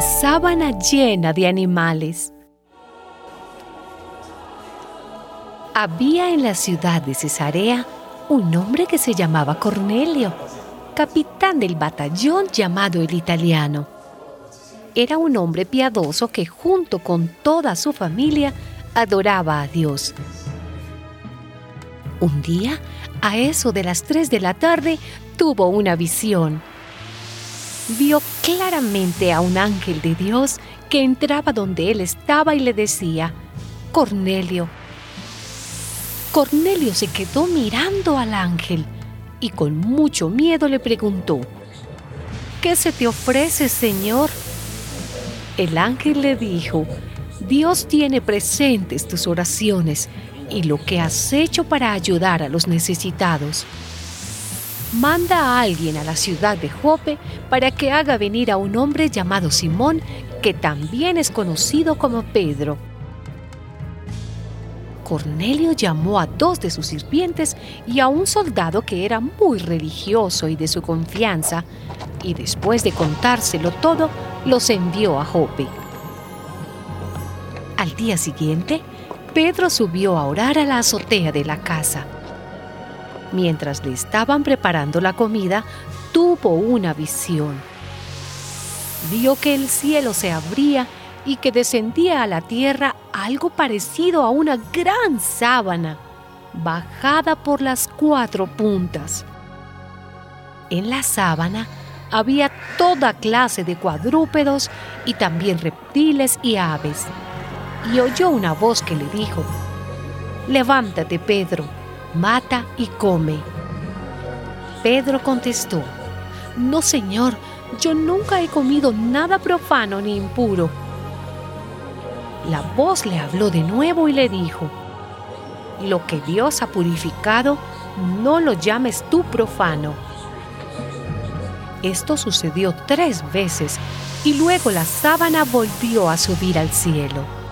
sábana llena de animales. Había en la ciudad de Cesarea un hombre que se llamaba Cornelio, capitán del batallón llamado el italiano. Era un hombre piadoso que junto con toda su familia adoraba a Dios. Un día, a eso de las 3 de la tarde, tuvo una visión. Vio claramente a un ángel de Dios que entraba donde él estaba y le decía, Cornelio. Cornelio se quedó mirando al ángel y con mucho miedo le preguntó, ¿Qué se te ofrece, Señor? El ángel le dijo, Dios tiene presentes tus oraciones y lo que has hecho para ayudar a los necesitados. Manda a alguien a la ciudad de Jope para que haga venir a un hombre llamado Simón, que también es conocido como Pedro. Cornelio llamó a dos de sus sirvientes y a un soldado que era muy religioso y de su confianza, y después de contárselo todo, los envió a Jope. Al día siguiente, Pedro subió a orar a la azotea de la casa. Mientras le estaban preparando la comida, tuvo una visión. Vio que el cielo se abría y que descendía a la tierra algo parecido a una gran sábana, bajada por las cuatro puntas. En la sábana había toda clase de cuadrúpedos y también reptiles y aves y oyó una voz que le dijo, Levántate, Pedro, mata y come. Pedro contestó, No, Señor, yo nunca he comido nada profano ni impuro. La voz le habló de nuevo y le dijo, Lo que Dios ha purificado, no lo llames tú profano. Esto sucedió tres veces y luego la sábana volvió a subir al cielo.